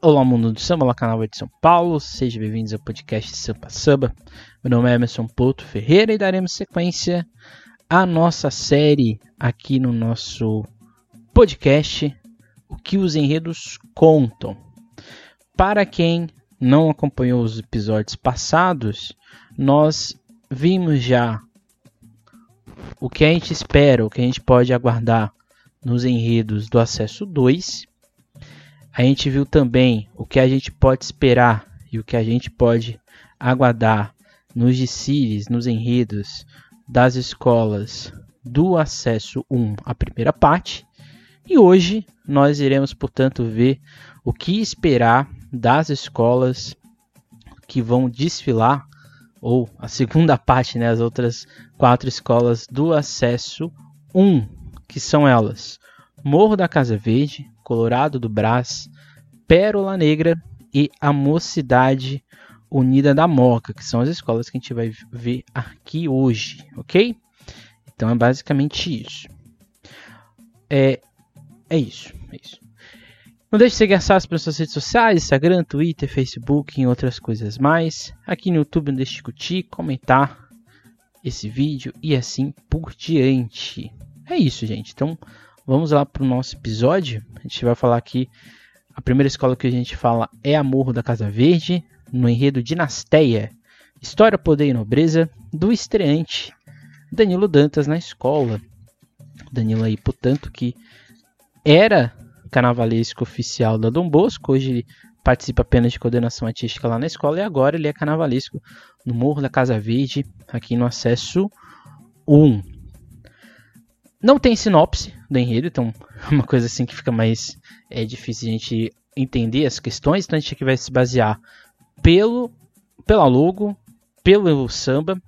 Olá, mundo do samba, olá, canal de São Paulo, sejam bem-vindos ao podcast Sampa Samba. Meu nome é Emerson Pouto Ferreira e daremos sequência à nossa série aqui no nosso podcast O que os enredos contam. Para quem não acompanhou os episódios passados, nós vimos já o que a gente espera, o que a gente pode aguardar nos enredos do acesso 2 a gente viu também o que a gente pode esperar e o que a gente pode aguardar nos desfiles, nos enredos das escolas do acesso 1 à primeira parte. E hoje nós iremos, portanto, ver o que esperar das escolas que vão desfilar, ou a segunda parte, né, as outras quatro escolas do acesso 1, que são elas: Morro da Casa Verde, Colorado do Brás, Pérola Negra e a Mocidade Unida da Moca, que são as escolas que a gente vai ver aqui hoje, ok? Então é basicamente isso. É, é isso, é isso. Não deixe de seguir a SAS pelas suas redes sociais, Instagram, Twitter, Facebook e outras coisas mais. Aqui no YouTube não deixe de curtir, comentar esse vídeo e assim por diante. É isso, gente. Então Vamos lá para o nosso episódio. A gente vai falar aqui. A primeira escola que a gente fala é Amor da Casa Verde, no enredo Dinasteia, História, Poder e Nobreza, do estreante Danilo Dantas na escola. Danilo aí, portanto, que era carnavalesco oficial da Dom Bosco, hoje participa apenas de coordenação artística lá na escola e agora ele é carnavalesco no Morro da Casa Verde, aqui no acesso 1. Não tem sinopse do enredo, então é uma coisa assim que fica mais é difícil a gente entender as questões, então a gente aqui vai se basear pelo pela logo, pelo samba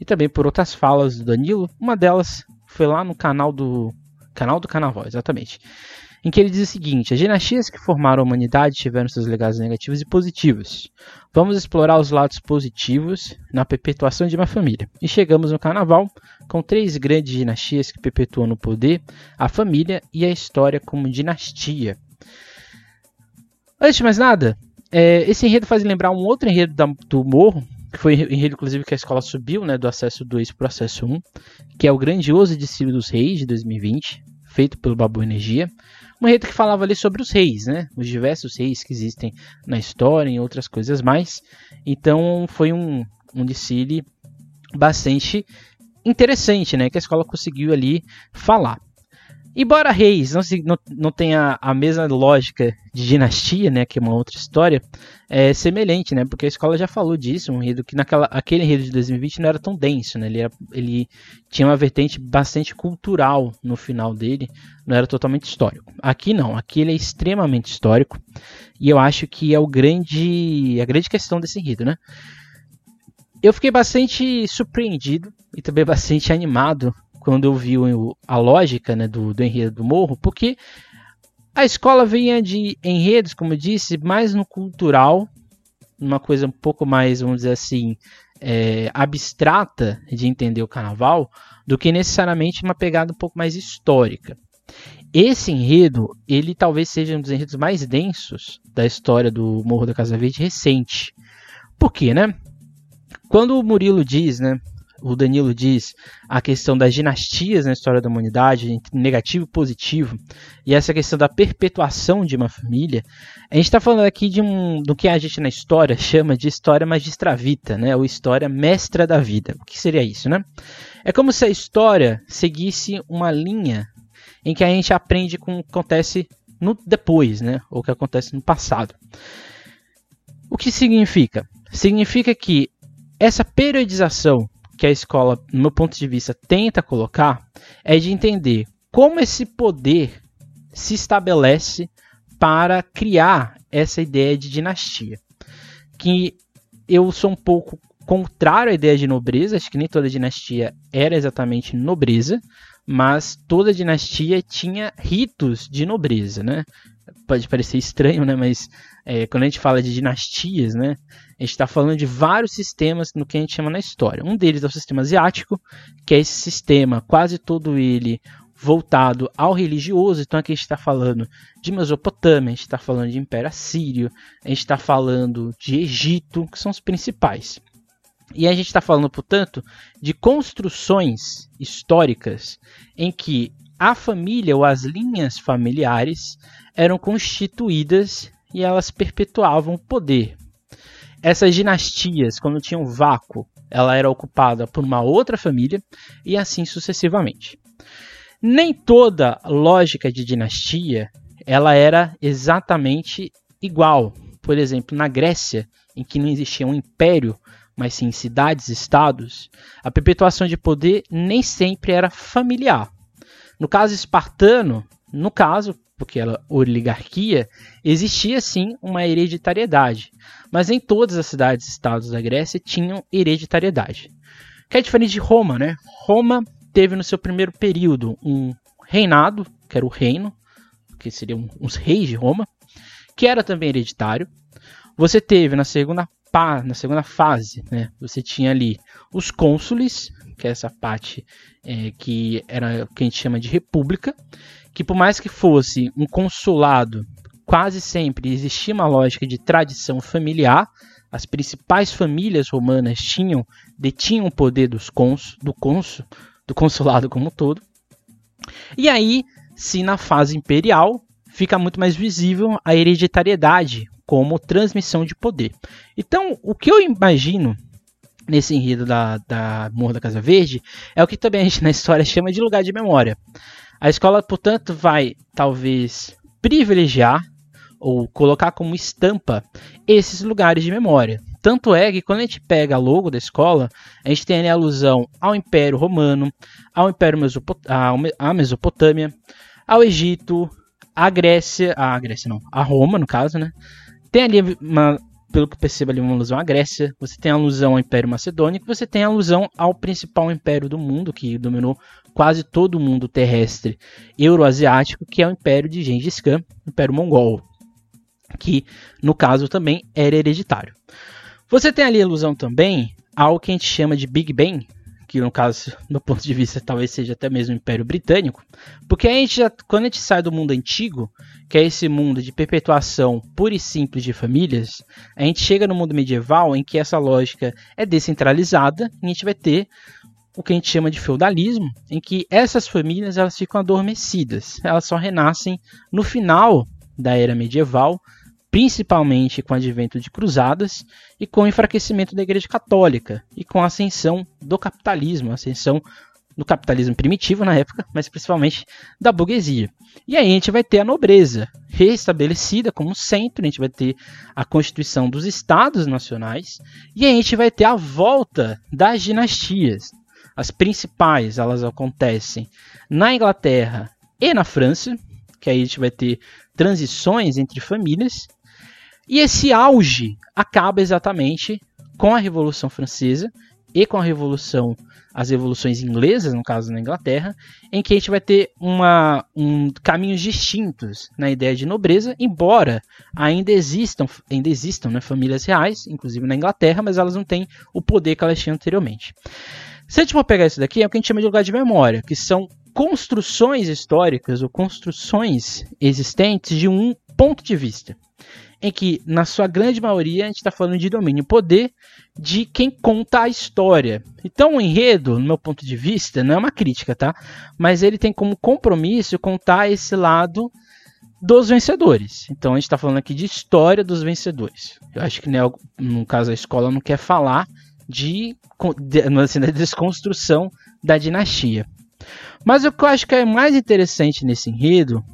e também por outras falas do Danilo. Uma delas foi lá no canal do canal do Carnaval, exatamente em que ele diz o seguinte: as dinastias que formaram a humanidade tiveram seus legados negativos e positivos. Vamos explorar os lados positivos na perpetuação de uma família. E chegamos no carnaval com três grandes dinastias que perpetuam no poder a família e a história como dinastia. Antes de mais nada, é, esse enredo faz lembrar um outro enredo da, do Morro, que foi enredo inclusive que a escola subiu, né, do acesso 2 para o acesso 1, que é o Grandioso Discípulo dos Reis de 2020, feito pelo Babu Energia. Um enredo que falava ali sobre os reis, né? Os diversos reis que existem na história e outras coisas mais. Então foi um, um bastante interessante, né? Que a escola conseguiu ali falar. Embora Reis não, não, não tenha a mesma lógica de dinastia, né, que é uma outra história, é semelhante, né, porque a escola já falou disso, um enredo que naquela, aquele enredo de 2020 não era tão denso, né, ele, era, ele tinha uma vertente bastante cultural no final dele, não era totalmente histórico. Aqui não, aqui ele é extremamente histórico, e eu acho que é o grande, a grande questão desse enredo, né. Eu fiquei bastante surpreendido e também bastante animado quando eu vi o, a lógica né, do, do enredo do morro, porque a escola vinha de enredos, como eu disse, mais no cultural, uma coisa um pouco mais, vamos dizer assim, é, abstrata de entender o carnaval, do que necessariamente uma pegada um pouco mais histórica. Esse enredo, ele talvez seja um dos enredos mais densos da história do Morro da Casa Verde recente. Por quê, né? Quando o Murilo diz, né, o Danilo diz, a questão das dinastias na história da humanidade, entre negativo e positivo, e essa questão da perpetuação de uma família, a gente está falando aqui de um, do que a gente na história chama de história magistravita, né, ou história mestra da vida. O que seria isso, né? É como se a história seguisse uma linha em que a gente aprende com o que acontece no depois, né, ou o que acontece no passado. O que significa? Significa que essa periodização que a escola, no meu ponto de vista, tenta colocar é de entender como esse poder se estabelece para criar essa ideia de dinastia. Que eu sou um pouco contrário à ideia de nobreza, acho que nem toda dinastia era exatamente nobreza, mas toda dinastia tinha ritos de nobreza, né? Pode parecer estranho, né? Mas é, quando a gente fala de dinastias, né? A gente está falando de vários sistemas no que a gente chama na história. Um deles é o sistema asiático, que é esse sistema, quase todo ele voltado ao religioso. Então aqui a gente está falando de Mesopotâmia, a gente está falando de Império Assírio, a gente está falando de Egito, que são os principais. E a gente está falando, portanto, de construções históricas em que a família ou as linhas familiares eram constituídas e elas perpetuavam o poder. Essas dinastias, quando tinham vácuo, ela era ocupada por uma outra família e assim sucessivamente. Nem toda lógica de dinastia ela era exatamente igual. Por exemplo, na Grécia, em que não existia um império, mas sim cidades-estados, a perpetuação de poder nem sempre era familiar. No caso espartano, no caso, porque era oligarquia, existia sim uma hereditariedade, mas em todas as cidades-estados da Grécia tinham hereditariedade. Que é diferente de Roma, né? Roma teve no seu primeiro período um reinado, que era o reino, que seriam os reis de Roma, que era também hereditário. Você teve na segunda na segunda fase, né? Você tinha ali os cônsules, que é essa parte é, que era o que a gente chama de república, que por mais que fosse um consulado, quase sempre existia uma lógica de tradição familiar. As principais famílias romanas tinham detinham o poder dos cons, do cônsul, do consulado como um todo. E aí, se na fase imperial fica muito mais visível a hereditariedade como transmissão de poder. Então, o que eu imagino nesse enredo da, da Morro da Casa Verde é o que também a gente na história chama de lugar de memória. A escola, portanto, vai talvez privilegiar ou colocar como estampa esses lugares de memória. Tanto é que quando a gente pega a logo da escola, a gente tem a alusão ao Império Romano, ao Império Mesopot à Mesopotâmia, ao Egito, à Grécia, à Grécia não, a Roma no caso, né? Tem ali uma pelo que percebo ali, uma alusão à Grécia, você tem alusão ao Império Macedônico, você tem alusão ao principal império do mundo, que dominou quase todo o mundo terrestre euroasiático, que é o Império de Gengis Khan, o Império Mongol, que no caso também era hereditário. Você tem ali alusão também ao que a gente chama de Big Bang, que no caso, do ponto de vista, talvez seja até mesmo o Império Britânico, porque a gente já, quando a gente sai do mundo antigo, que é esse mundo de perpetuação pura e simples de famílias, a gente chega no mundo medieval em que essa lógica é descentralizada e a gente vai ter o que a gente chama de feudalismo, em que essas famílias elas ficam adormecidas, elas só renascem no final da era medieval, principalmente com o advento de cruzadas e com o enfraquecimento da Igreja Católica e com a ascensão do capitalismo, a ascensão do capitalismo primitivo na época, mas principalmente da burguesia. E aí a gente vai ter a nobreza restabelecida como centro, a gente vai ter a constituição dos estados nacionais e a gente vai ter a volta das dinastias. As principais, elas acontecem na Inglaterra e na França, que aí a gente vai ter transições entre famílias e esse auge acaba exatamente com a Revolução Francesa e com a Revolução, as revoluções inglesas, no caso na Inglaterra, em que a gente vai ter uma, um, caminhos distintos na ideia de nobreza, embora ainda existam, ainda existam né, famílias reais, inclusive na Inglaterra, mas elas não têm o poder que elas tinham anteriormente. Se a gente for pegar isso daqui, é o que a gente chama de lugar de memória, que são construções históricas ou construções existentes de um ponto de vista em que, na sua grande maioria, a gente está falando de domínio poder de quem conta a história. Então, o enredo, no meu ponto de vista, não é uma crítica, tá? Mas ele tem como compromisso contar esse lado dos vencedores. Então, a gente está falando aqui de história dos vencedores. Eu acho que, né, no caso, a escola não quer falar de, de assim, da desconstrução da dinastia. Mas o que eu acho que é mais interessante nesse enredo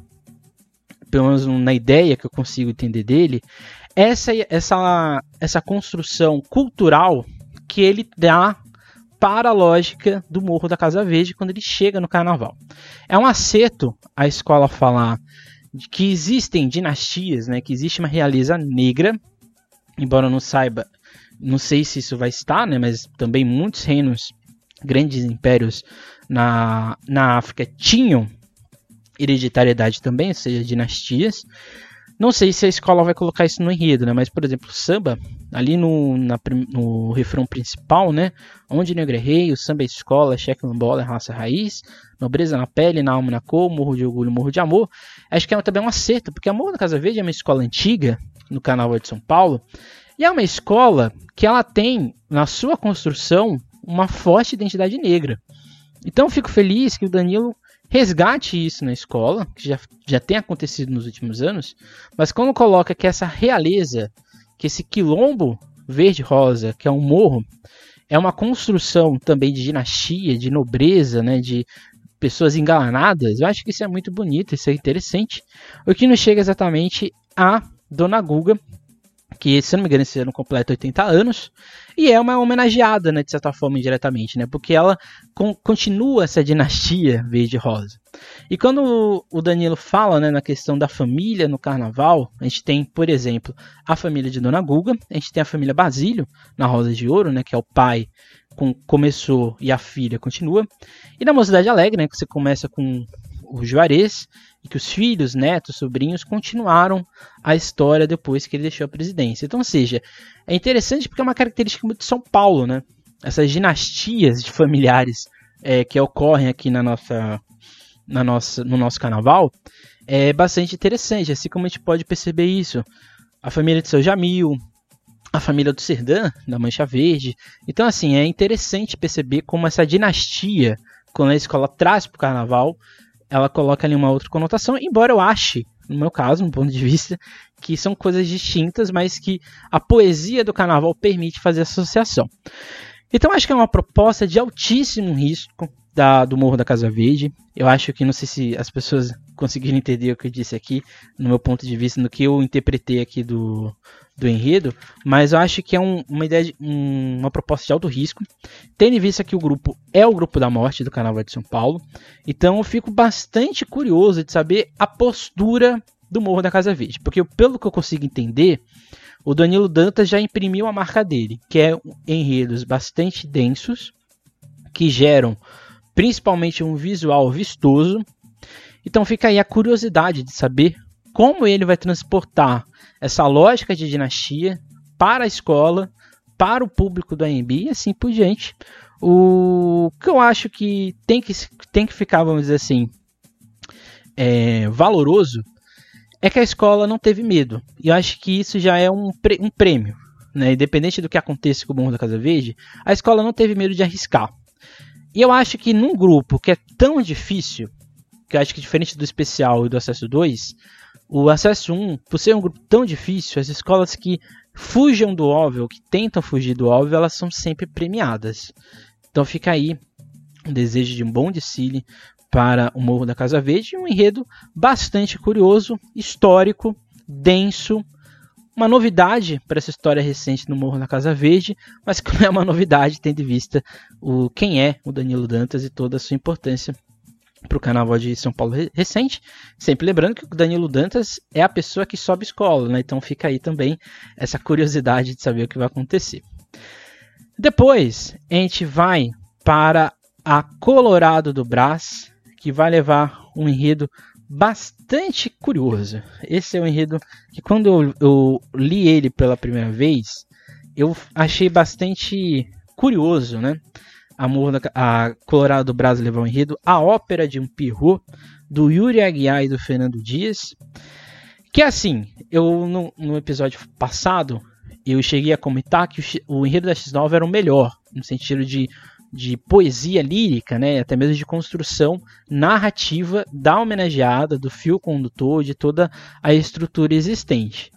pelo menos na ideia que eu consigo entender dele, essa essa essa construção cultural que ele dá para a lógica do Morro da Casa Verde quando ele chega no carnaval. É um acerto a escola falar de que existem dinastias, né, que existe uma realeza negra, embora eu não saiba, não sei se isso vai estar, né, mas também muitos reinos, grandes impérios na, na África tinham hereditariedade também, ou seja, dinastias. Não sei se a escola vai colocar isso no enredo, né? Mas, por exemplo, o samba, ali no, na, no refrão principal, né? Onde negro é rei, o samba é escola, cheque bola, é raça raiz, nobreza na pele, na alma na cor, morro de orgulho, morro de amor. Acho que é também um acerto, porque a Morro da Casa Verde é uma escola antiga, no Carnaval de São Paulo, e é uma escola que ela tem, na sua construção, uma forte identidade negra. Então, fico feliz que o Danilo resgate isso na escola, que já, já tem acontecido nos últimos anos, mas quando coloca que essa realeza, que esse quilombo verde-rosa, que é um morro, é uma construção também de dinastia, de nobreza, né, de pessoas enganadas, eu acho que isso é muito bonito, isso é interessante. O que nos chega exatamente a Dona Guga, que se não me engano esse ano completa 80 anos, e é uma homenageada, né, de certa forma, indiretamente, né, porque ela con continua essa dinastia verde-rosa. E quando o Danilo fala né, na questão da família no carnaval, a gente tem, por exemplo, a família de Dona Guga, a gente tem a família Basílio na Rosa de Ouro, né, que é o pai com, começou e a filha continua. E na Mocidade Alegre, né, que você começa com o Juarez, e que os filhos, netos, sobrinhos continuaram a história depois que ele deixou a presidência. Então, ou seja, é interessante porque é uma característica muito de São Paulo, né? Essas dinastias de familiares é, que ocorrem aqui na nossa, na nossa, no nosso carnaval é bastante interessante, assim como a gente pode perceber isso. A família de seu Jamil, a família do Serdã, da Mancha Verde. Então, assim, é interessante perceber como essa dinastia, quando a escola traz para o carnaval, ela coloca ali uma outra conotação, embora eu ache, no meu caso, no ponto de vista, que são coisas distintas, mas que a poesia do carnaval permite fazer associação. Então acho que é uma proposta de altíssimo risco da, do Morro da Casa Verde. Eu acho que não sei se as pessoas conseguiram entender o que eu disse aqui, no meu ponto de vista, no que eu interpretei aqui do, do enredo, mas eu acho que é um, uma ideia, de, um, uma proposta de alto risco, tendo em vista que o grupo é o grupo da morte do Carnaval de São Paulo, então eu fico bastante curioso de saber a postura do Morro da Casa Verde, porque pelo que eu consigo entender, o Danilo Dantas já imprimiu a marca dele, que é enredos bastante densos, que geram principalmente um visual vistoso. Então fica aí a curiosidade de saber como ele vai transportar essa lógica de dinastia para a escola, para o público do AMB e assim por diante. O que eu acho que tem que, tem que ficar, vamos dizer assim, é, valoroso é que a escola não teve medo. E eu acho que isso já é um, um prêmio. Né? Independente do que aconteça com o Morro da Casa Verde, a escola não teve medo de arriscar. E eu acho que num grupo que é tão difícil, que eu acho que diferente do especial e do acesso 2, o acesso 1, por ser um grupo tão difícil, as escolas que fujam do óbvio, que tentam fugir do óbvio, elas são sempre premiadas. Então fica aí um desejo de um bom desfile para o Morro da Casa Verde, um enredo bastante curioso, histórico, denso, uma novidade para essa história recente no Morro da Casa Verde, mas que não é uma novidade tendo em vista o quem é o Danilo Dantas e toda a sua importância para o Carnaval de São Paulo recente. Sempre lembrando que o Danilo Dantas é a pessoa que sobe escola, né? então fica aí também essa curiosidade de saber o que vai acontecer. Depois a gente vai para a Colorado do Brás, que vai levar um enredo bastante curioso. Esse é um enredo que quando eu, eu li ele pela primeira vez, eu achei bastante curioso, né? Amor da, a Colorado do Brasil um enredo, a ópera de um Pirro do Yuri Aguiar e do Fernando Dias. Que é assim, eu no, no episódio passado eu cheguei a comentar que o, o enredo da X9 era o melhor, no sentido de, de poesia lírica, né, até mesmo de construção narrativa da homenageada, do fio condutor, de toda a estrutura existente.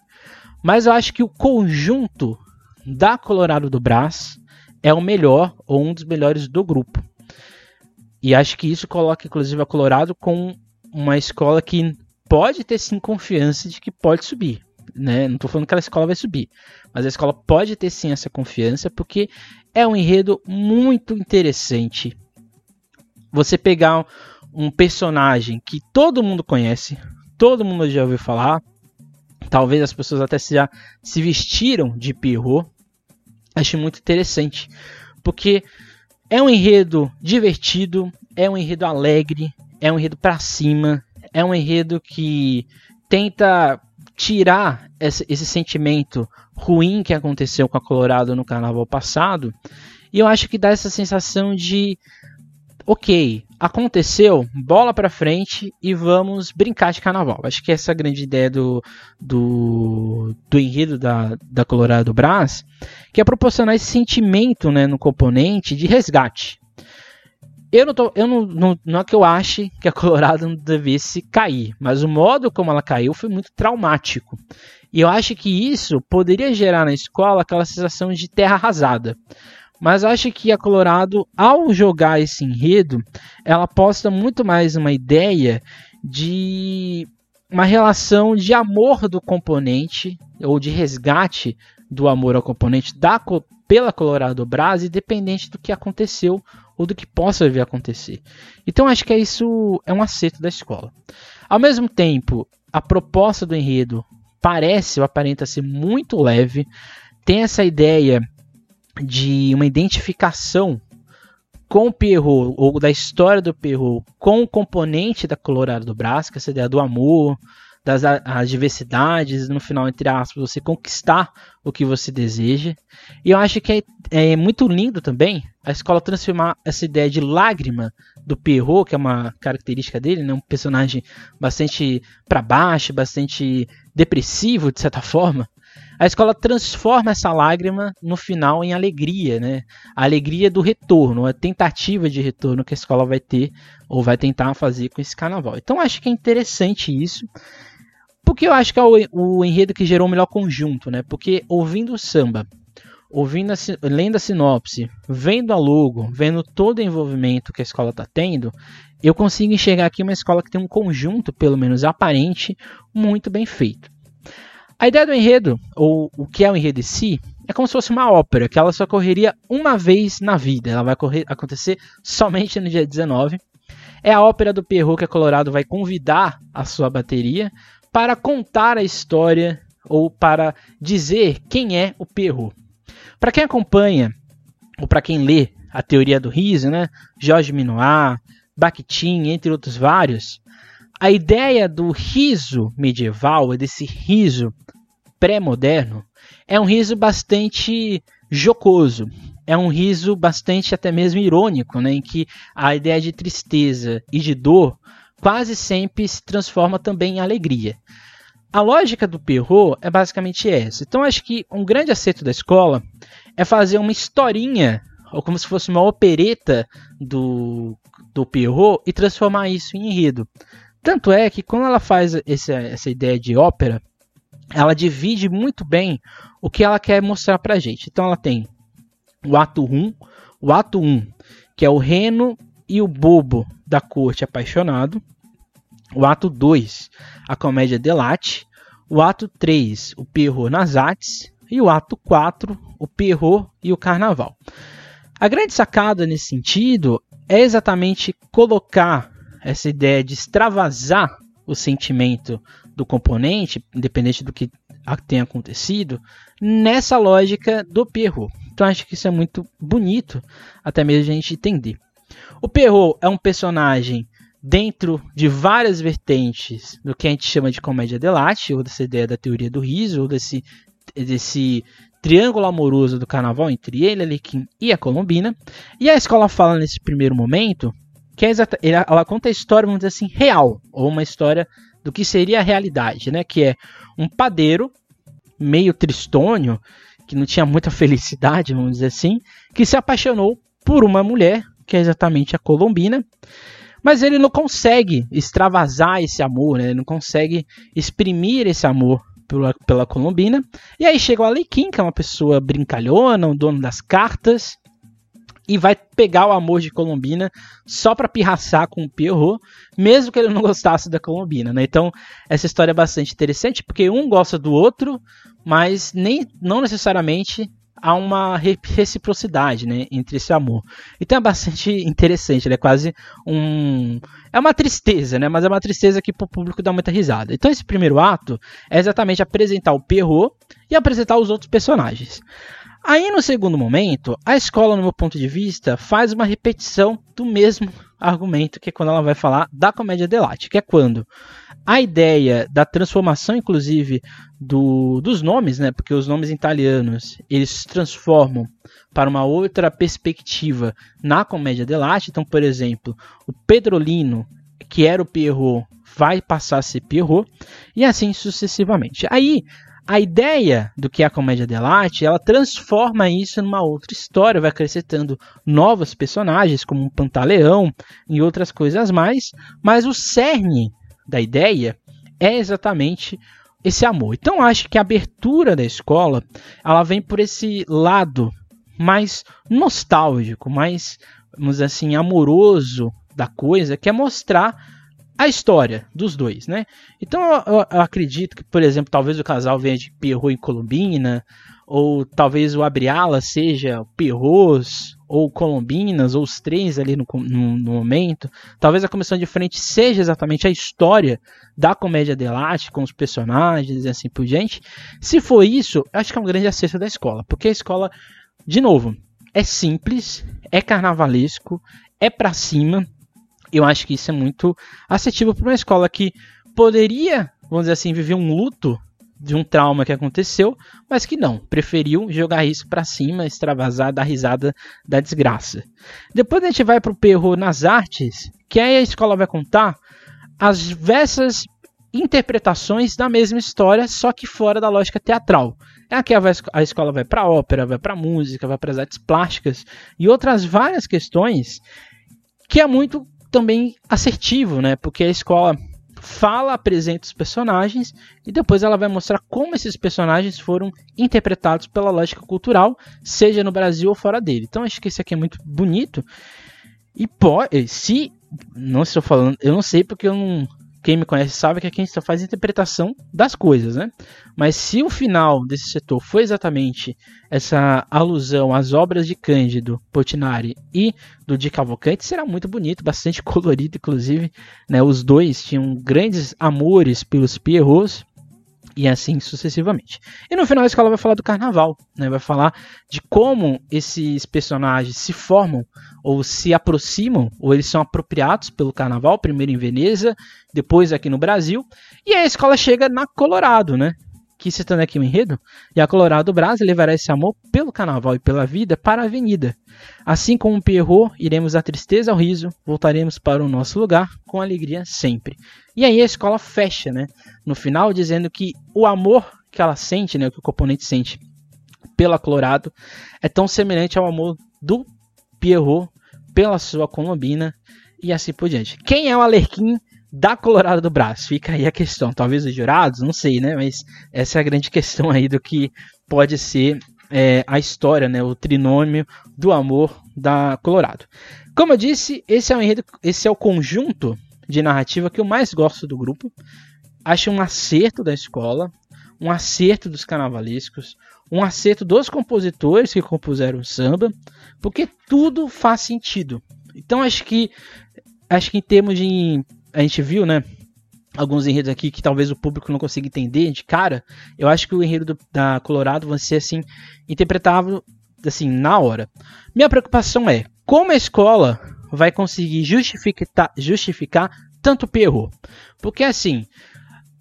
Mas eu acho que o conjunto da Colorado do Brás é o melhor ou um dos melhores do grupo. E acho que isso coloca inclusive a Colorado com uma escola que pode ter sim confiança de que pode subir. Né? Não estou falando que a escola vai subir, mas a escola pode ter sim essa confiança porque é um enredo muito interessante. Você pegar um personagem que todo mundo conhece, todo mundo já ouviu falar, talvez as pessoas até já se vestiram de Pierrot, Acho muito interessante, porque é um enredo divertido, é um enredo alegre, é um enredo para cima, é um enredo que tenta tirar esse sentimento ruim que aconteceu com a Colorado no carnaval passado. E eu acho que dá essa sensação de ok, aconteceu, bola para frente e vamos brincar de carnaval. Acho que essa é a grande ideia do, do, do enredo da, da Colorado Brás, que é proporcionar esse sentimento né, no componente de resgate. Eu não, tô, eu não, não, não é que eu ache que a Colorado não devesse cair, mas o modo como ela caiu foi muito traumático. E eu acho que isso poderia gerar na escola aquela sensação de terra arrasada. Mas acho que a Colorado, ao jogar esse enredo, ela posta muito mais uma ideia de uma relação de amor do componente ou de resgate do amor ao componente da, pela Colorado Brás, independente do que aconteceu ou do que possa vir a acontecer. Então acho que é isso é um acerto da escola. Ao mesmo tempo, a proposta do enredo parece ou aparenta ser muito leve, tem essa ideia de uma identificação com o Pierrot, ou da história do Pierrot, com o componente da Colorado do Brás, que é essa ideia do amor, das adversidades, no final, entre aspas, você conquistar o que você deseja. E eu acho que é, é, muito lindo também a escola transformar essa ideia de lágrima do Pierrot, que é uma característica dele, né? um personagem bastante para baixo, bastante depressivo, de certa forma, a escola transforma essa lágrima no final em alegria, né? A alegria do retorno, a tentativa de retorno que a escola vai ter ou vai tentar fazer com esse carnaval. Então acho que é interessante isso, porque eu acho que é o, o enredo que gerou o melhor conjunto, né? Porque ouvindo o samba, ouvindo a, lendo a sinopse, vendo a logo, vendo todo o envolvimento que a escola está tendo, eu consigo enxergar aqui uma escola que tem um conjunto, pelo menos aparente, muito bem feito. A ideia do enredo, ou o que é o enredo em si, é como se fosse uma ópera, que ela só correria uma vez na vida. Ela vai correr, acontecer somente no dia 19. É a ópera do Pierrot que a Colorado vai convidar a sua bateria para contar a história ou para dizer quem é o Pierrot. Para quem acompanha, ou para quem lê a teoria do riso, né? Jorge Minoir, Bakhtin, entre outros vários, a ideia do riso medieval, desse riso pré-moderno, é um riso bastante jocoso. É um riso bastante até mesmo irônico, né, em que a ideia de tristeza e de dor quase sempre se transforma também em alegria. A lógica do Perrault é basicamente essa. Então acho que um grande acerto da escola é fazer uma historinha, ou como se fosse uma opereta do, do Perrault, e transformar isso em enredo. Tanto é que quando ela faz esse, essa ideia de ópera, ela divide muito bem o que ela quer mostrar pra gente. Então ela tem o ato 1, o ato 1, que é o reno e o bobo da corte apaixonado. O ato 2, a comédia delate. O ato 3, o perro nas artes. E o ato 4, o perro e o carnaval. A grande sacada nesse sentido é exatamente colocar essa ideia de extravasar o sentimento do componente, independente do que tenha acontecido, nessa lógica do Perrault. Então acho que isso é muito bonito, até mesmo a gente entender. O Perrault é um personagem dentro de várias vertentes do que a gente chama de comédia dell'arte, ou dessa ideia da teoria do riso, ou desse, desse triângulo amoroso do carnaval entre ele, Alequim e a Colombina. E a escola fala nesse primeiro momento que é exata, ela conta a história, vamos dizer assim, real, ou uma história do que seria a realidade, né? Que é um padeiro meio tristônio, que não tinha muita felicidade, vamos dizer assim, que se apaixonou por uma mulher, que é exatamente a Colombina, mas ele não consegue extravasar esse amor, né? Ele não consegue exprimir esse amor pela, pela Colombina. E aí chega o Alequim, que é uma pessoa brincalhona, um dono das cartas, e vai pegar o amor de Colombina só para pirraçar com o Pierrot, mesmo que ele não gostasse da Colombina, né? Então, essa história é bastante interessante, porque um gosta do outro, mas nem não necessariamente há uma reciprocidade, né, entre esse amor. Então é bastante interessante, ele é quase um é uma tristeza, né, mas é uma tristeza que o público dá muita risada. Então esse primeiro ato é exatamente apresentar o Pierrot e apresentar os outros personagens. Aí no segundo momento, a escola, no meu ponto de vista, faz uma repetição do mesmo argumento, que é quando ela vai falar da comédia dell'arte, que é quando a ideia da transformação, inclusive, do, dos nomes, né? Porque os nomes italianos eles se transformam para uma outra perspectiva na comédia dell'arte. Então, por exemplo, o Pedrolino, que era o Pierrot, vai passar a ser Pierrot, e assim sucessivamente. Aí, a ideia do que é a comédia dell'arte, ela transforma isso numa outra história, vai acrescentando novos personagens, como um Pantaleão e outras coisas mais, mas o cerne da ideia é exatamente esse amor. Então acho que a abertura da escola, ela vem por esse lado mais nostálgico, mais, vamos dizer assim, amoroso da coisa, que é mostrar a história dos dois, né? Então eu, eu, acredito que, por exemplo, talvez o casal venha de Pierrot e Colombina, ou talvez o Abriala seja Perros ou Colombinas, ou os três ali no, no, no, momento. Talvez a comissão de frente seja exatamente a história da comédia dell'arte, com os personagens e assim por diante. Se for isso, acho que é um grande acerto da escola, porque a escola, de novo, é simples, é carnavalesco, é para cima. Eu acho que isso é muito assertivo para uma escola que poderia, vamos dizer assim, viver um luto de um trauma que aconteceu, mas que não, preferiu jogar isso para cima, extravasar, dar risada da desgraça. Depois a gente vai para o perro nas artes, que aí a escola vai contar as diversas interpretações da mesma história, só que fora da lógica teatral. É aqui a escola vai para ópera, vai para música, vai para as artes plásticas e outras várias questões que é muito também assertivo, né? Porque a escola fala, apresenta os personagens e depois ela vai mostrar como esses personagens foram interpretados pela lógica cultural, seja no Brasil ou fora dele. Então acho que esse aqui é muito bonito. E pode, se não estou falando, eu não sei porque eu não quem me conhece sabe que aqui a gente só faz interpretação das coisas, né? Mas se o final desse setor foi exatamente essa alusão às obras de Cândido Portinari e do Di Cavalcante, será muito bonito, bastante colorido, inclusive. Né? Os dois tinham grandes amores pelos Pierrots e assim sucessivamente. E no final a escola vai falar do carnaval, né? vai falar de como esses personagens se formam ou se aproximam, ou eles são apropriados pelo carnaval, primeiro em Veneza, depois aqui no Brasil, e a escola chega na Colorado, né? Que citando aqui o enredo, e a Colorado Brás levará esse amor pelo carnaval e pela vida para a avenida. Assim como Pierrot, iremos da tristeza ao riso, voltaremos para o nosso lugar com alegria sempre. E aí a escola fecha, né? No final, dizendo que o amor que ela sente, né? Que o componente sente pela Colorado é tão semelhante ao amor do Pierrot pela sua Colombina e assim por diante. Quem é o Alerquim da Colorado do Braço? Fica aí a questão. Talvez os jurados, não sei, né? Mas essa é a grande questão aí do que pode ser é, a história, né, o trinômio do amor da Colorado. Como eu disse, esse é o enredo, esse é o conjunto de narrativa que eu mais gosto do grupo. Acho um acerto da escola, um acerto dos carnavalescos, um acerto dos compositores que compuseram o samba, porque tudo faz sentido. Então acho que acho que em termos de a gente viu, né, alguns enredos aqui que talvez o público não consiga entender de cara, eu acho que o enredo do, da Colorado vai ser assim interpretável assim na hora. Minha preocupação é como a escola vai conseguir justificar, justificar tanto perro, porque assim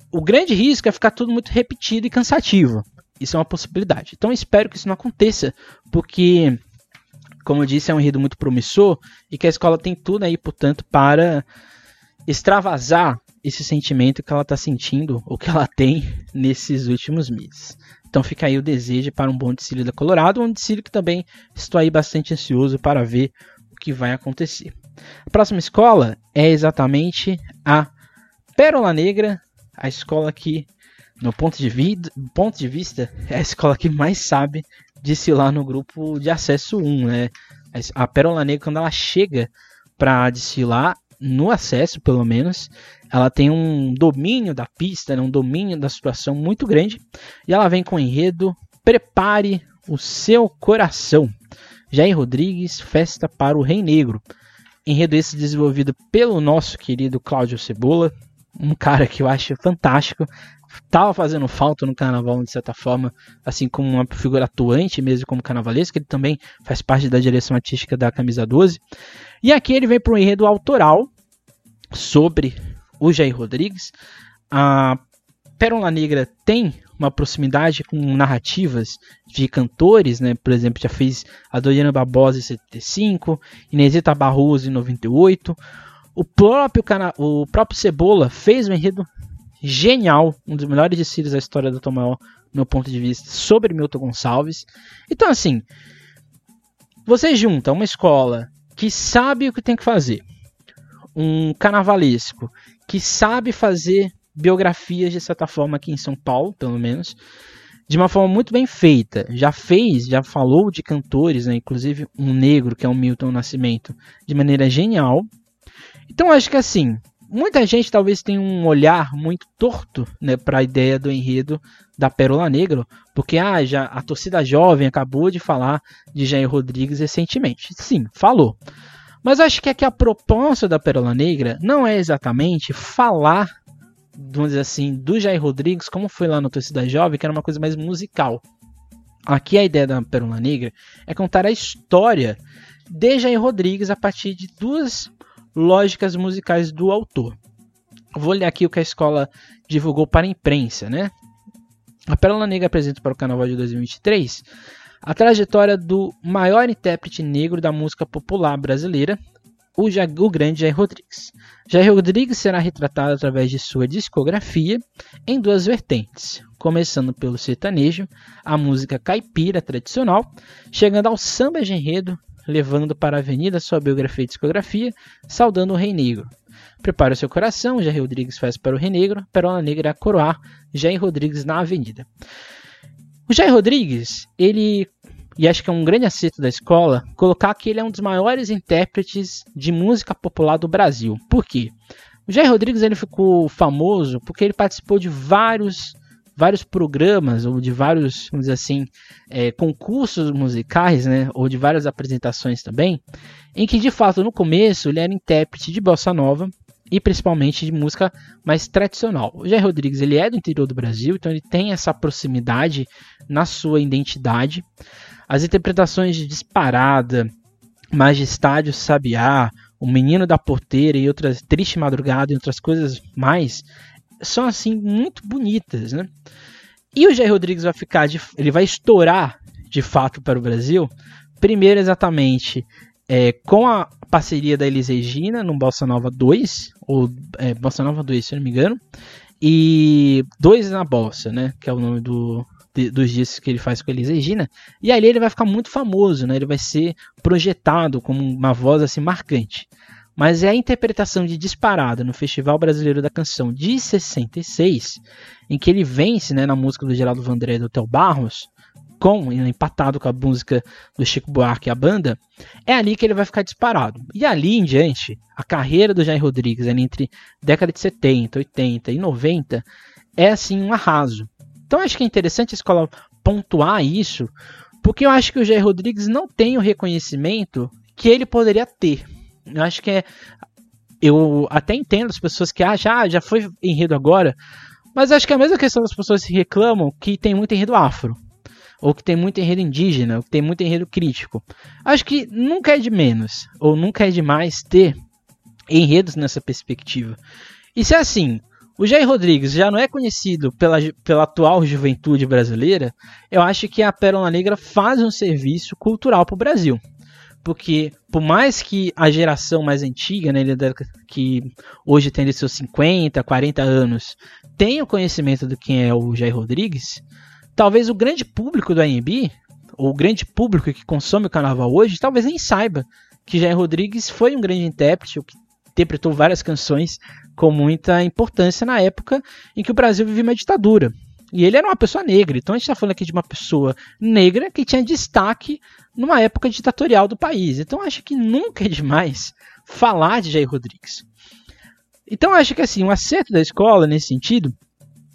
o grande risco é ficar tudo muito repetido e cansativo. Isso é uma possibilidade. Então espero que isso não aconteça, porque como eu disse, é um enredo muito promissor e que a escola tem tudo aí, portanto, para extravasar esse sentimento que ela está sentindo ou que ela tem nesses últimos meses. Então fica aí o desejo para um bom desfile da Colorado, um desfile que também estou aí bastante ansioso para ver o que vai acontecer. A próxima escola é exatamente a Pérola Negra, a escola que, no ponto de, vida, ponto de vista, é a escola que mais sabe desfilar no grupo de acesso 1. Né? A Pérola Negra, quando ela chega para desfilar, no acesso pelo menos, ela tem um domínio da pista, né, um domínio da situação muito grande. E ela vem com o enredo Prepare o seu coração. Jair Rodrigues, Festa para o Rei Negro. Enredo esse desenvolvido pelo nosso querido Cláudio Cebola, um cara que eu acho fantástico. Tava fazendo falta no carnaval, de certa forma, assim como uma figura atuante mesmo como carnavalesco, ele também faz parte da direção artística da Camisa 12. E aqui ele vem para um enredo autoral sobre o Jair Rodrigues. A Pérola Negra tem uma proximidade com narrativas de cantores, né? Por exemplo, já fez a Doriana Barbosa em 75, Inesita Barroso em 98. O próprio, cana o próprio Cebola fez um enredo genial, um dos melhores desfiles da história do Tom Maior, do meu ponto de vista, sobre Milton Gonçalves. Então, assim, você junta uma escola que sabe o que tem que fazer, um carnavalesco que sabe fazer biografias de certa forma aqui em São Paulo, pelo menos, de uma forma muito bem feita. Já fez, já falou de cantores, né, inclusive um negro que é o Milton Nascimento, de maneira genial. Então acho que assim, muita gente talvez tenha um olhar muito torto né, para a ideia do enredo da Pérola Negra, porque ah, já a torcida jovem acabou de falar de Jair Rodrigues recentemente. Sim, falou. Mas acho que aqui a proposta da Pérola Negra não é exatamente falar vamos dizer assim, do Jair Rodrigues, como foi lá no Torcida Jovem, que era uma coisa mais musical. Aqui a ideia da Pérola Negra é contar a história de Jair Rodrigues a partir de duas lógicas musicais do autor. Vou ler aqui o que a escola divulgou para a imprensa, né? A Pérola Negra apresenta para o Carnaval de 2023 a trajetória do maior intérprete negro da música popular brasileira, o, o grande Jair Rodrigues. Jair Rodrigues será retratado através de sua discografia em duas vertentes, começando pelo sertanejo, a música caipira tradicional, chegando ao samba de enredo, levando para a avenida sua biografia e discografia, saudando o Rei Negro. Prepare o seu coração, Jair Rodrigues faz para o Rei Negro, Perola Negra a coroar Jair Rodrigues na avenida. O Jair Rodrigues, ele e acho que é um grande acerto da escola colocar que ele é um dos maiores intérpretes de música popular do Brasil. Por quê? O Jair Rodrigues ele ficou famoso porque ele participou de vários vários programas ou de vários, vamos dizer assim, é, concursos musicais, né, ou de várias apresentações também, em que de fato no começo ele era intérprete de bossa nova e principalmente de música mais tradicional. O Jair Rodrigues ele é do interior do Brasil, então ele tem essa proximidade na sua identidade. As interpretações de Disparada, Majestádio Sabiá, O Menino da Porteira e outras Triste Madrugada e outras coisas mais são assim muito bonitas, né? E o Jair Rodrigues vai ficar de, ele vai estourar de fato para o Brasil, primeiro exatamente é, com a parceria da Elis Regina no Bossa Nova 2, ou é, Bossa Nova 2, se não me engano, e dois na Bossa, né, que é o nome do, dos discos que ele faz com a Elis Regina, e ali ele vai ficar muito famoso, né, ele vai ser projetado como uma voz assim marcante. Mas é a interpretação de Disparada no Festival Brasileiro da Canção de 66, em que ele vence né, na música do Geraldo Vandré e do Theo Barros, com, empatado com a música do Chico Buarque e a banda, é ali que ele vai ficar disparado. E ali em diante, a carreira do Jair Rodrigues, entre década de 70, 80 e 90, é assim um arraso. Então acho que é interessante a escola pontuar isso, porque eu acho que o Jair Rodrigues não tem o reconhecimento que ele poderia ter. Eu acho que é. Eu até entendo as pessoas que acham, ah, já foi enredo agora. Mas acho que é a mesma questão das pessoas que reclamam que tem muito enredo afro ou que tem muito enredo indígena, ou que tem muito enredo crítico. Acho que nunca é de menos, ou nunca é demais ter enredos nessa perspectiva. E se é assim, o Jair Rodrigues já não é conhecido pela, pela atual juventude brasileira, eu acho que a Pérola Negra faz um serviço cultural para o Brasil. Porque, por mais que a geração mais antiga, né, que hoje tem seus 50, 40 anos, tenha o conhecimento do quem é o Jair Rodrigues, talvez o grande público do AMB, ou o grande público que consome o carnaval hoje, talvez nem saiba que Jair Rodrigues foi um grande intérprete, que interpretou várias canções com muita importância na época em que o Brasil vivia uma ditadura. E ele era uma pessoa negra, então a gente está falando aqui de uma pessoa negra que tinha destaque numa época ditatorial do país. Então acho que nunca é demais falar de Jair Rodrigues. Então acho que assim, um acerto da escola nesse sentido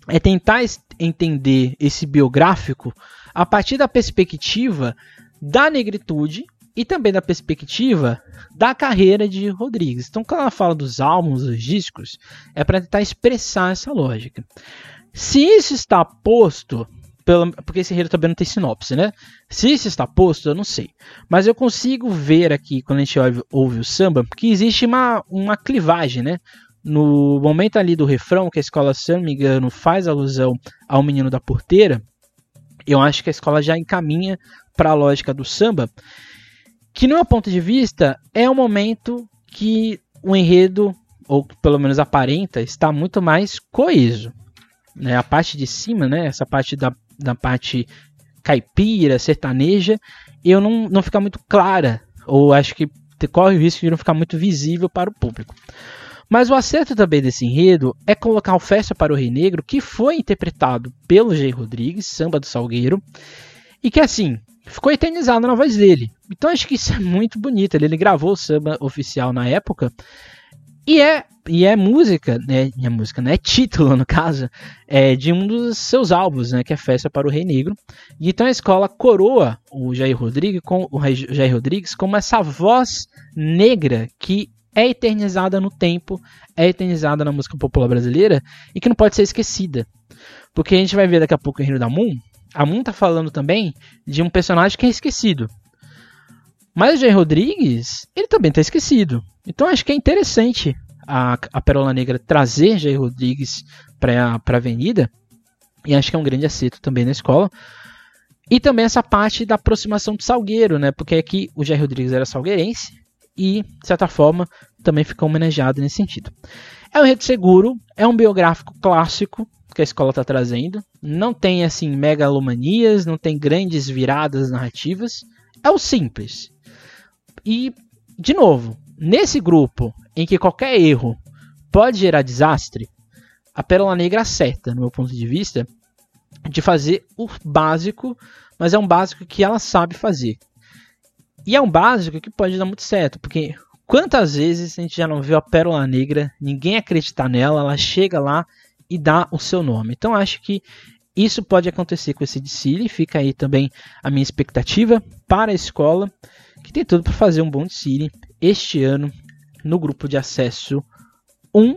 é tentar entender esse biográfico a partir da perspectiva da negritude e também da perspectiva da carreira de Rodrigues. Então, quando ela fala dos álbuns, dos discos, é para tentar expressar essa lógica. Se isso está posto, pelo, porque esse enredo também não tem sinopse, né? Se isso está posto, eu não sei. Mas eu consigo ver aqui, quando a gente ouve, ouve o samba, que existe uma, uma clivagem, né? No momento ali do refrão, que a escola, se não me engano, faz alusão ao menino da porteira, eu acho que a escola já encaminha para a lógica do samba, que no meu ponto de vista é um momento que o enredo, ou pelo menos aparenta, está muito mais coeso. Né? A parte de cima, né? essa parte da, da parte caipira, sertaneja, eu não, não fica muito clara, ou acho que corre o risco de não ficar muito visível para o público. Mas o acerto também desse enredo é colocar o Festa para o Rei Negro, que foi interpretado pelo Jay Rodrigues, samba do Salgueiro, e que assim, ficou eternizado na voz dele. Então acho que isso é muito bonito. Ele, ele gravou o samba oficial na época. E é, e é música, né? É música, né? É título, no caso, é, de um dos seus álbuns, né? Que é Festa para o Rei Negro. E então a escola coroa o Jair Rodrigues, com, o Jair Rodrigues como essa voz negra que é eternizada no tempo, é eternizada na música popular brasileira e que não pode ser esquecida. Porque a gente vai ver daqui a pouco o Reino da Moon, a Moon tá falando também de um personagem que é esquecido. Mas o Jair Rodrigues, ele também tá esquecido. Então acho que é interessante a, a Perola Negra trazer Jair Rodrigues para a avenida. E acho que é um grande acerto também na escola. E também essa parte da aproximação do Salgueiro, né? Porque aqui o Jair Rodrigues era salgueirense e, de certa forma, também ficou homenageado nesse sentido. É um enredo seguro, é um biográfico clássico, que a escola está trazendo. Não tem assim megalomanias, não tem grandes viradas narrativas. É o simples. E de novo, nesse grupo em que qualquer erro pode gerar desastre, a Pérola Negra acerta, no meu ponto de vista, de fazer o básico, mas é um básico que ela sabe fazer. E é um básico que pode dar muito certo, porque quantas vezes a gente já não viu a Pérola Negra, ninguém acreditar nela, ela chega lá e dá o seu nome. Então acho que isso pode acontecer com esse desfile. Fica aí também a minha expectativa para a escola, que tem tudo para fazer um bom desfile este ano no grupo de acesso 1,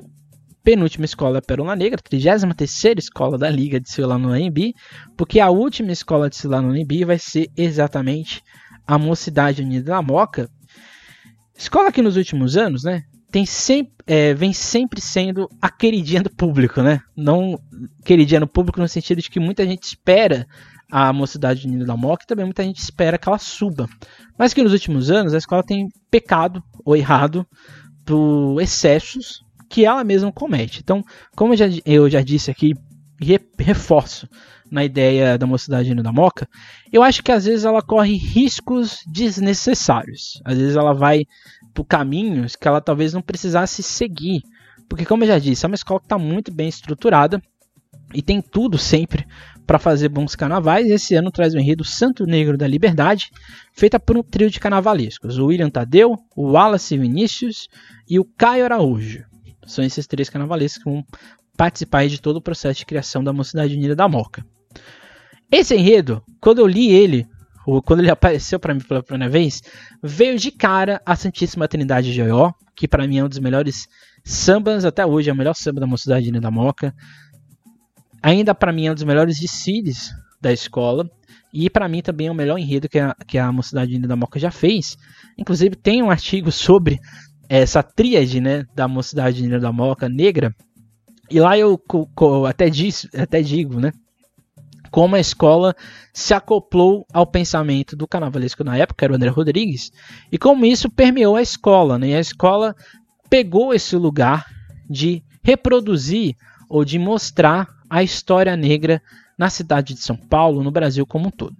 penúltima escola Pérola Negra, 33 escola da Liga de lá no AMB, porque a última escola de lá no AMB vai ser exatamente a Mocidade Unida da Moca. Escola que nos últimos anos, né, tem sempre, é, vem sempre sendo a queridinha do público, né? Não queridinha no público no sentido de que muita gente espera a Mocidade Unida da Moca e também muita gente espera que ela suba. Mas que nos últimos anos a escola tem pecado ou errado por excessos que ela mesma comete. Então, como eu já, eu já disse aqui, reforço na ideia da Mocidade Unida da Moca, eu acho que às vezes ela corre riscos desnecessários. Às vezes ela vai por caminhos que ela talvez não precisasse seguir. Porque, como eu já disse, é uma escola que está muito bem estruturada e tem tudo sempre para fazer bons carnavais. Esse ano traz o enredo Santo Negro da Liberdade, feita por um trio de carnavalescos: o William Tadeu, o Wallace Vinícius e o Caio Araújo. São esses três carnavalescos que vão participar de todo o processo de criação da Mocidade Unida da Moca. Esse enredo, quando eu li ele, quando ele apareceu para mim pela primeira vez, veio de cara a Santíssima Trindade de Oió, que para mim é um dos melhores sambas até hoje, é o melhor samba da Mocidade da Moca. Ainda para mim é um dos melhores desfiles da escola. E para mim também é o melhor enredo que a, que a Mocidade da Moca já fez. Inclusive tem um artigo sobre essa tríade né, da Mocidade da Moca negra. E lá eu até, diz, até digo, né? como a escola se acoplou ao pensamento do carnavalesco na época, era o André Rodrigues, e como isso permeou a escola. Né? E a escola pegou esse lugar de reproduzir ou de mostrar a história negra na cidade de São Paulo, no Brasil como um todo.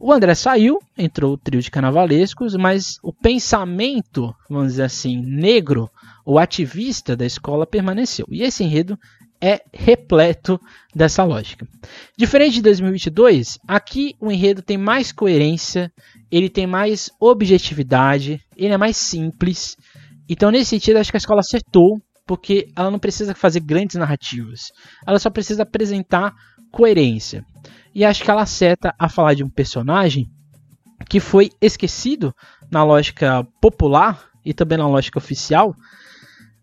O André saiu, entrou o trio de carnavalescos, mas o pensamento, vamos dizer assim, negro ou ativista da escola permaneceu. E esse enredo é repleto dessa lógica. Diferente de 2022, aqui o enredo tem mais coerência, ele tem mais objetividade, ele é mais simples. Então, nesse sentido, acho que a escola acertou, porque ela não precisa fazer grandes narrativas, ela só precisa apresentar coerência. E acho que ela acerta a falar de um personagem que foi esquecido na lógica popular e também na lógica oficial,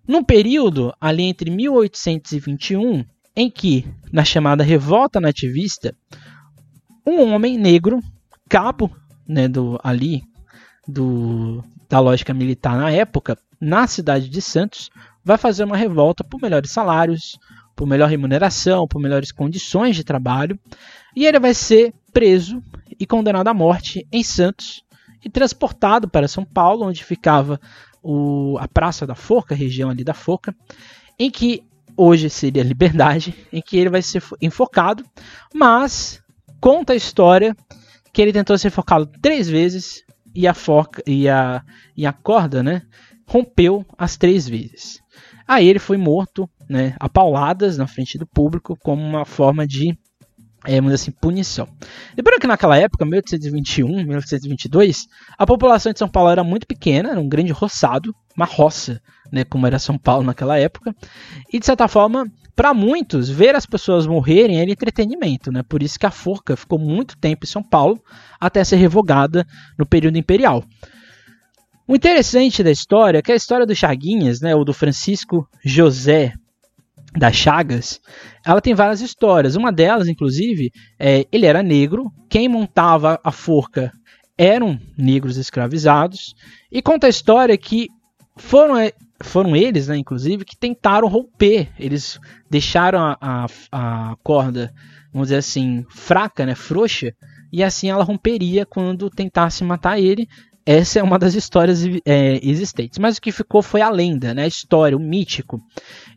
num período ali entre 1821, em que, na chamada Revolta Nativista, um homem negro, cabo né, do, ali do, da lógica militar na época, na cidade de Santos, vai fazer uma revolta por melhores salários, por melhor remuneração, por melhores condições de trabalho, e ele vai ser preso e condenado à morte em Santos e transportado para São Paulo, onde ficava o, a Praça da Forca, região ali da Forca, em que hoje seria Liberdade, em que ele vai ser enfocado, mas conta a história que ele tentou ser focado três vezes e a forca e a, e a corda, né, rompeu as três vezes. Aí ele foi morto, né, a pauladas na frente do público como uma forma de é, assim, punição. Lembrando que naquela época, 1821, 1822, a população de São Paulo era muito pequena, era um grande roçado, uma roça, né, como era São Paulo naquela época, e de certa forma, para muitos, ver as pessoas morrerem era entretenimento, né, por isso que a forca ficou muito tempo em São Paulo, até ser revogada no período imperial. O interessante da história é que a história do Chaguinhas, né, ou do Francisco José das Chagas, ela tem várias histórias. Uma delas, inclusive, é, ele era negro, quem montava a forca eram negros escravizados, e conta a história que foram, é, foram eles, né, inclusive, que tentaram romper. Eles deixaram a, a, a corda, vamos dizer assim, fraca, né, frouxa, e assim ela romperia quando tentasse matar ele, essa é uma das histórias é, existentes. Mas o que ficou foi a lenda, né? a história, o mítico.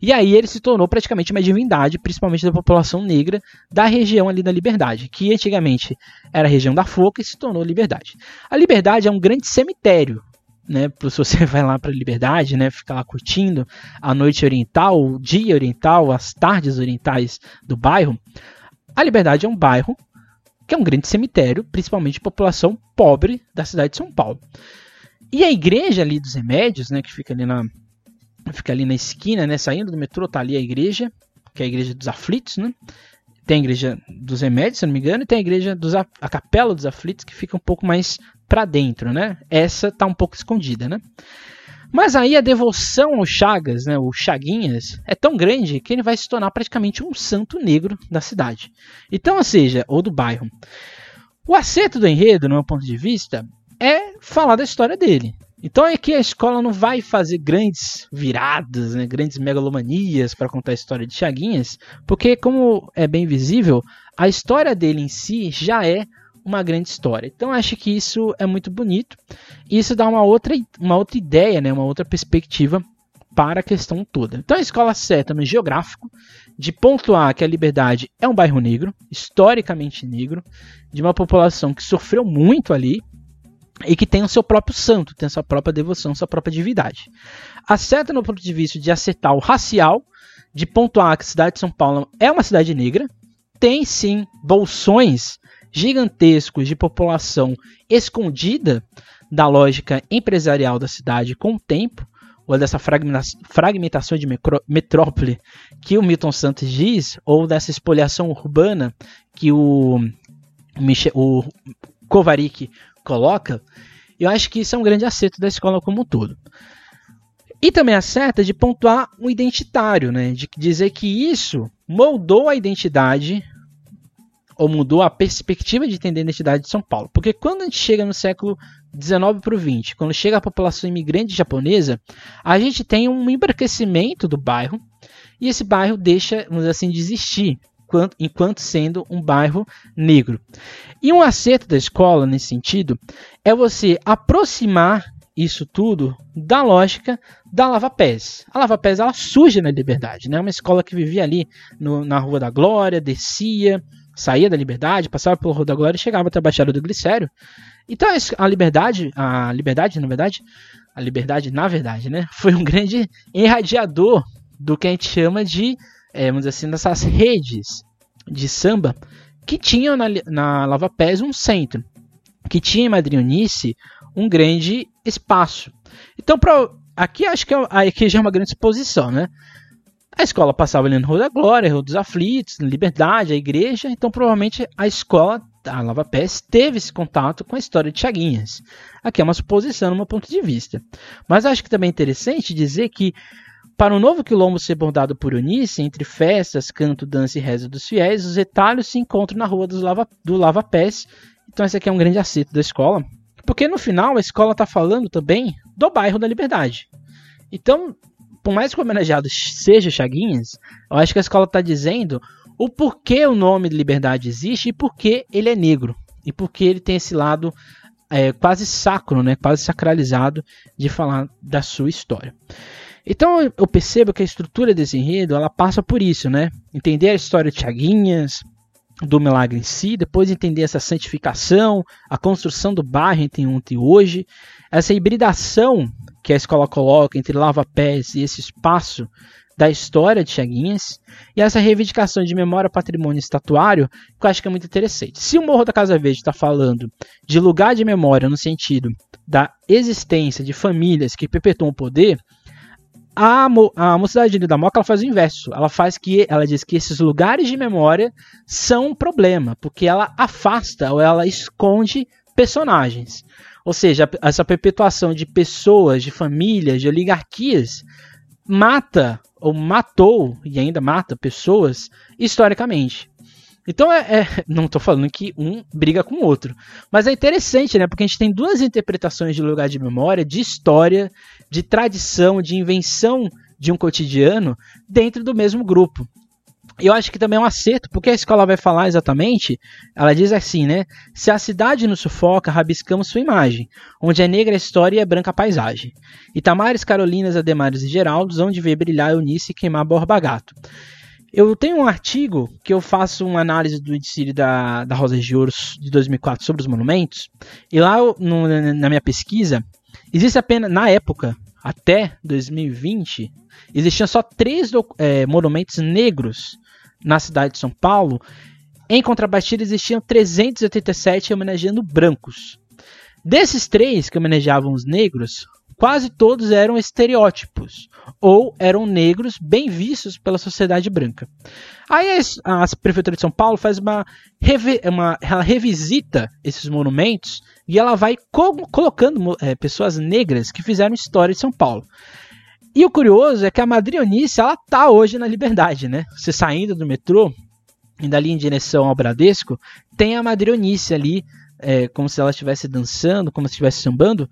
E aí ele se tornou praticamente uma divindade, principalmente da população negra da região ali da Liberdade, que antigamente era a região da Foca e se tornou Liberdade. A Liberdade é um grande cemitério. Né, se você vai lá para a Liberdade, né, ficar lá curtindo a noite oriental, o dia oriental, as tardes orientais do bairro, a Liberdade é um bairro que é um grande cemitério, principalmente de população pobre da cidade de São Paulo. E a igreja ali dos remédios, né, que fica ali na fica ali na esquina, né, saindo do metrô, tá ali a igreja, que é a igreja dos aflitos, né? Tem a igreja dos remédios, se não me engano, e tem a igreja dos a capela dos aflitos que fica um pouco mais para dentro, né? Essa tá um pouco escondida, né? Mas aí a devoção ao Chagas, né, o Chaguinhas, é tão grande que ele vai se tornar praticamente um santo negro da cidade. Então, ou seja, ou do bairro. O acerto do enredo, no meu ponto de vista, é falar da história dele. Então é que a escola não vai fazer grandes viradas, né, grandes megalomanias para contar a história de Chaguinhas, porque, como é bem visível, a história dele em si já é uma grande história. Então acho que isso é muito bonito e isso dá uma outra, uma outra ideia, né, uma outra perspectiva para a questão toda. Então a escola no geográfico de pontuar que a Liberdade é um bairro negro, historicamente negro, de uma população que sofreu muito ali e que tem o seu próprio santo, tem a sua própria devoção, sua própria divindade. Acerta no ponto de vista de acertar o racial, de pontuar que a cidade de São Paulo é uma cidade negra, tem sim bolsões gigantescos de população escondida da lógica empresarial da cidade com o tempo, ou dessa fragmentação de metrópole que o Milton Santos diz, ou dessa espoliação urbana que o, Michel, o Kovarik coloca, eu acho que isso é um grande acerto da escola como um todo. E também acerta de pontuar o identitário, né? de dizer que isso moldou a identidade ou mudou a perspectiva de entender a identidade de São Paulo. Porque quando a gente chega no século 19 para o 20, quando chega a população imigrante japonesa, a gente tem um embranquecimento do bairro e esse bairro deixa, vamos dizer assim, de existir enquanto sendo um bairro negro. E um acerto da escola nesse sentido é você aproximar isso tudo da lógica da Lava Pés. A Lava Pés ela surge na Liberdade, né? Uma escola que vivia ali no, na Rua da Glória, descia, saía da Liberdade, passava pelo Rua da Glória e chegava até a Baixada do Glicério. Então a Liberdade, a Liberdade, na verdade, a Liberdade, na verdade, né, foi um grande irradiador do que a gente chama de, é, vamos dizer assim, dessas redes de samba que tinham na, na Lava Pés um centro, que tinha em Madrionice um grande espaço. Então, pra, aqui acho que é, aqui já é uma grande exposição, né? A escola passava ali no Rua da Glória, Rua dos Aflitos, Liberdade, a igreja, então provavelmente a escola a Lava Pés teve esse contato com a história de Chaguinhas. Aqui é uma suposição, um ponto de vista. Mas acho que também é interessante dizer que para o novo quilombo ser bordado por Eunice, entre festas, canto, dança e reza dos fiéis, os retalhos se encontram na rua dos lava, do Lava Pés. Então esse aqui é um grande acerto da escola. Porque no final a escola está falando também do bairro da Liberdade. Então, por mais que o homenageado seja Chaguinhas, eu acho que a escola está dizendo o porquê o nome de Liberdade existe e porquê ele é negro. E porquê ele tem esse lado é, quase sacro, né, quase sacralizado de falar da sua história. Então eu percebo que a estrutura desse enredo ela passa por isso, né? Entender a história de Chaguinhas, do milagre em si, depois entender essa santificação, a construção do bairro entre ontem e hoje, essa hibridação que a escola coloca entre lava-pés e esse espaço da história de Chaguinhas, e essa reivindicação de memória, patrimônio estatuário, que eu acho que é muito interessante. Se o Morro da Casa Verde está falando de lugar de memória no sentido da existência de famílias que perpetuam o poder, a, a Mocidade da Moca ela faz o inverso. Ela faz que ela diz que esses lugares de memória são um problema, porque ela afasta ou ela esconde personagens. Ou seja, essa perpetuação de pessoas, de famílias, de oligarquias mata ou matou e ainda mata pessoas historicamente. Então é, é não estou falando que um briga com o outro, mas é interessante, né? Porque a gente tem duas interpretações de lugar de memória, de história, de tradição, de invenção de um cotidiano dentro do mesmo grupo. Eu acho que também é um acerto, porque a escola vai falar exatamente, ela diz assim, né? Se a cidade nos sufoca, rabiscamos sua imagem, onde é negra a história e é branca a paisagem. Itamares, Carolinas, Ademares e Geraldos, onde vê brilhar Eunice e queimar Borba Gato. Eu tenho um artigo que eu faço uma análise do edicílio da, da Rosa de Ouros de 2004 sobre os monumentos, e lá eu, no, na minha pesquisa, existe apenas, na época, até 2020, existiam só três é, monumentos negros na cidade de São Paulo. Em contrapartida, existiam 387 homenageando brancos. Desses três que homenageavam os negros, quase todos eram estereótipos ou eram negros bem vistos pela sociedade branca. Aí a, a prefeitura de São Paulo faz uma, uma ela revisita esses monumentos e ela vai co colocando é, pessoas negras que fizeram história de São Paulo. E o curioso é que a Madrionice ela tá hoje na Liberdade, né? Você saindo do metrô, indo ali em direção ao Bradesco, tem a Madrionice ali, é, como se ela estivesse dançando, como se estivesse sambando.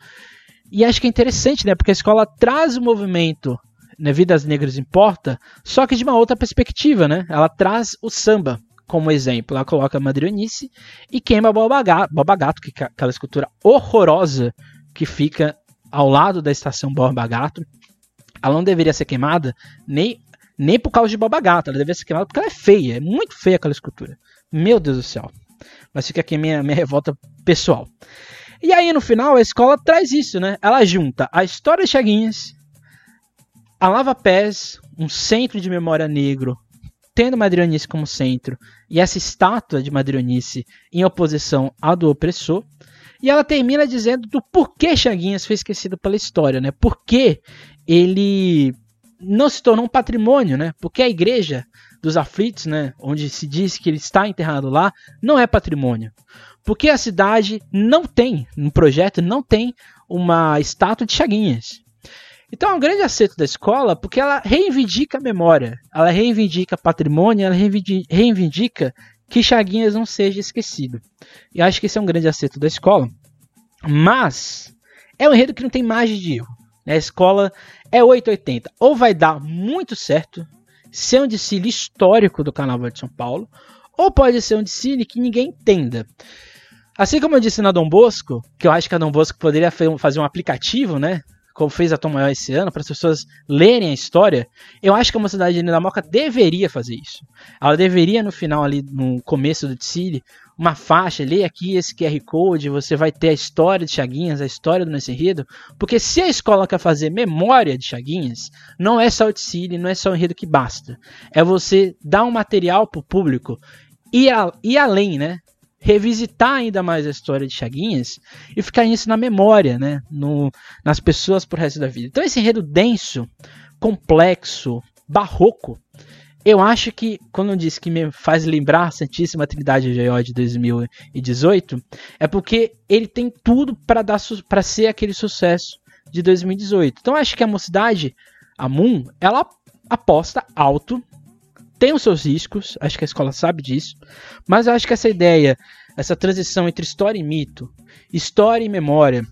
E acho que é interessante, né? Porque a escola traz o movimento né, Vidas Negras Importa, só que de uma outra perspectiva, né? Ela traz o samba como exemplo. Ela coloca Madrionice e queima Boba Gato, que é aquela escultura horrorosa que fica ao lado da estação Borba Gato. Ela não deveria ser queimada nem, nem por causa de Boba Gato, ela deveria ser queimada porque ela é feia, é muito feia aquela escultura. Meu Deus do céu. Mas fica aqui minha, minha revolta pessoal. E aí, no final, a escola traz isso, né? Ela junta a história de Chaguinhas, a Lava Pés, um centro de memória negro, tendo Madrionice como centro, e essa estátua de Madrionice em oposição à do opressor. E ela termina dizendo do porquê Chaguinhas foi esquecido pela história, né? Porque ele não se tornou um patrimônio, né? Porque a igreja dos aflitos, né, onde se diz que ele está enterrado lá, não é patrimônio. Porque a cidade não tem, no projeto, não tem uma estátua de Chaguinhas. Então é um grande acerto da escola porque ela reivindica a memória, ela reivindica patrimônio, ela reivindica que Chaguinhas não seja esquecido. E acho que esse é um grande acerto da escola. Mas é um enredo que não tem margem de erro. Né? A escola é 880. Ou vai dar muito certo, ser um desfile histórico do Carnaval de São Paulo, ou pode ser um desfile que ninguém entenda. Assim como eu disse na Dom Bosco, que eu acho que a Dom Bosco poderia fazer um aplicativo, né? Como fez a Tom Maior esse ano, para as pessoas lerem a história, eu acho que a Mocidade de Moca deveria fazer isso. Ela deveria, no final, ali, no começo do Tsili, uma faixa, leia aqui esse QR Code, você vai ter a história de Chaguinhas, a história do Nesse Enredo, porque se a escola quer fazer memória de Chaguinhas, não é só o Tsili, não é só o enredo que basta. É você dar um material para o público e, e além, né? Revisitar ainda mais a história de Chaguinhas e ficar isso na memória, né? No, nas pessoas pro resto da vida. Então esse enredo denso, complexo, barroco, eu acho que, quando eu disse que me faz lembrar a Santíssima Trindade GO de 2018, é porque ele tem tudo para ser aquele sucesso de 2018. Então acho que a mocidade, a Moon, ela aposta alto, tem os seus riscos, acho que a escola sabe disso, mas eu acho que essa ideia, essa transição entre história e mito, história e memória,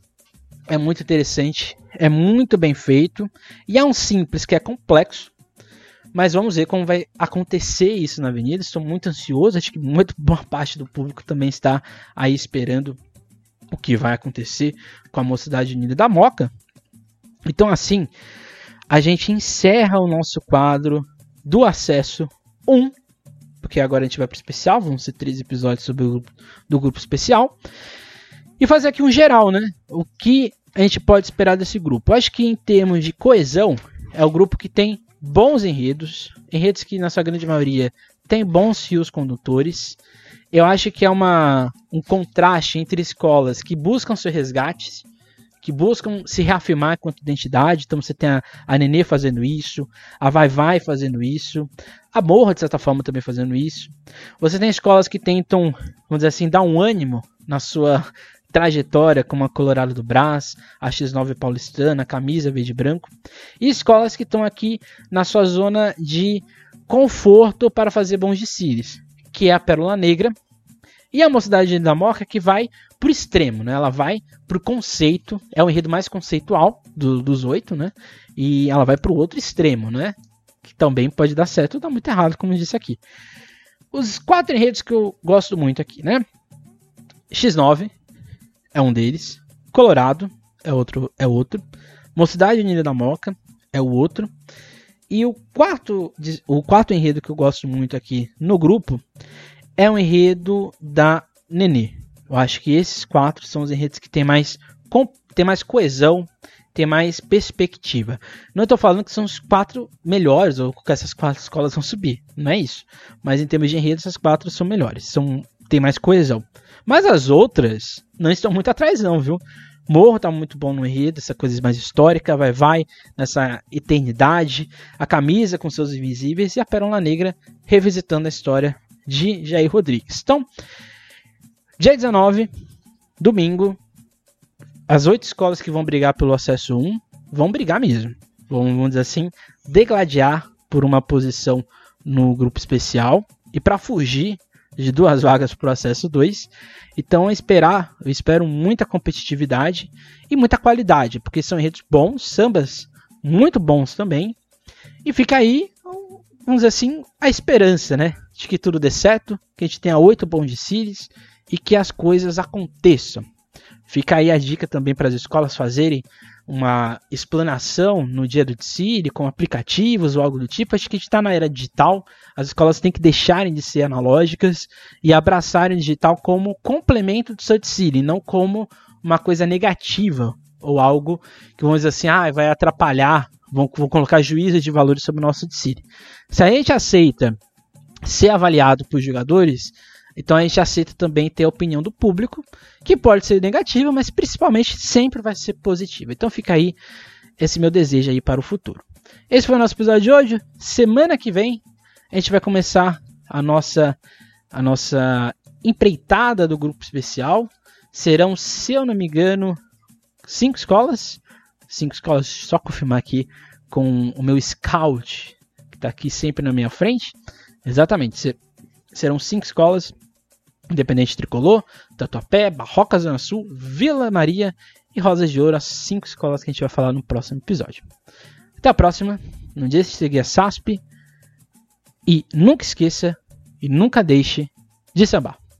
é muito interessante, é muito bem feito e é um simples que é complexo. Mas vamos ver como vai acontecer isso na Avenida. Estou muito ansioso. Acho que muito boa parte do público também está aí esperando o que vai acontecer com a Mocidade Unida da Moca. Então, assim, a gente encerra o nosso quadro do acesso 1, porque agora a gente vai para o especial, vão ser três episódios sobre o grupo, do grupo especial, e fazer aqui um geral, né? O que a gente pode esperar desse grupo? Eu acho que em termos de coesão, é o grupo que tem bons enredos, enredos que na sua grande maioria tem bons fios condutores. Eu acho que é uma, um contraste entre escolas que buscam seus resgates que buscam se reafirmar quanto identidade. Então você tem a, a Nenê fazendo isso, a Vai Vai fazendo isso, a Morra, de certa forma, também fazendo isso. Você tem escolas que tentam, vamos dizer assim, dar um ânimo na sua trajetória, como a Colorado do Brás, a X9 Paulistana, a Camisa Verde e Branco. E escolas que estão aqui na sua zona de conforto para fazer bons desfiles, que é a Pérola Negra, e a Mocidade da Moca que vai pro extremo, né? Ela vai pro conceito, é o enredo mais conceitual do, dos oito, né? E ela vai pro outro extremo, né? Que também pode dar certo ou dar muito errado, como eu disse aqui. Os quatro enredos que eu gosto muito aqui, né? X9 é um deles. Colorado é outro, é outro. Mocidade Unida da Moca é o outro. E o quarto, o quarto enredo que eu gosto muito aqui no grupo é um enredo da Nenê. Eu acho que esses quatro são os enredos que tem mais, tem mais coesão, tem mais perspectiva. Não estou falando que são os quatro melhores ou que essas quatro escolas vão subir, não é isso. Mas em termos de enredo, essas quatro são melhores, são tem mais coesão. Mas as outras não estão muito atrás não, viu? Morro tá muito bom no enredo, essa coisa mais histórica, vai vai nessa eternidade, a camisa com seus invisíveis e a Pérola Negra revisitando a história de Jair Rodrigues. Então, Dia 19, domingo, as oito escolas que vão brigar pelo acesso 1 vão brigar mesmo. Vão, vamos dizer assim, degladiar por uma posição no grupo especial e para fugir de duas vagas para o acesso 2. Então, esperar, eu espero muita competitividade e muita qualidade, porque são enredos bons, sambas muito bons também. E fica aí, vamos dizer assim, a esperança, né? De que tudo dê certo, que a gente tenha oito bons de Sirius e que as coisas aconteçam. Fica aí a dica também para as escolas fazerem uma explanação no dia do desfile com aplicativos ou algo do tipo. Acho que a gente está na era digital, as escolas têm que deixarem de ser analógicas e abraçarem o digital como complemento do seu desfile, não como uma coisa negativa ou algo que vamos dizer assim, ah, vai atrapalhar, vão, vão colocar juízo de valores sobre o nosso desfile. Se a gente aceita ser avaliado por jogadores, então a gente aceita também ter a opinião do público, que pode ser negativa, mas principalmente sempre vai ser positiva. Então fica aí esse meu desejo aí para o futuro. Esse foi o nosso episódio de hoje. Semana que vem a gente vai começar a nossa a nossa empreitada do grupo especial. Serão, se eu não me engano, cinco escolas. Cinco escolas, só confirmar aqui com o meu scout, que está aqui sempre na minha frente. Exatamente, serão cinco escolas Independente Tricolor, Tatuapé, Barroca Zona Sul, Vila Maria e Rosas de Ouro, as cinco escolas que a gente vai falar no próximo episódio. Até a próxima, não deixe de seguir a SASP e nunca esqueça e nunca deixe de sambar.